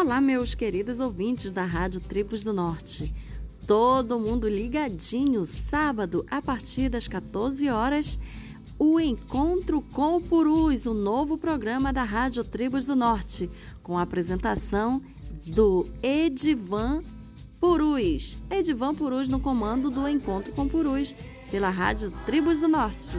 Olá, meus queridos ouvintes da Rádio Tribos do Norte. Todo mundo ligadinho, sábado, a partir das 14 horas, o Encontro com Purus, o novo programa da Rádio Tribos do Norte, com a apresentação do Edivan Purus. Edivan Purus no comando do Encontro com Purus, pela Rádio Tribos do Norte.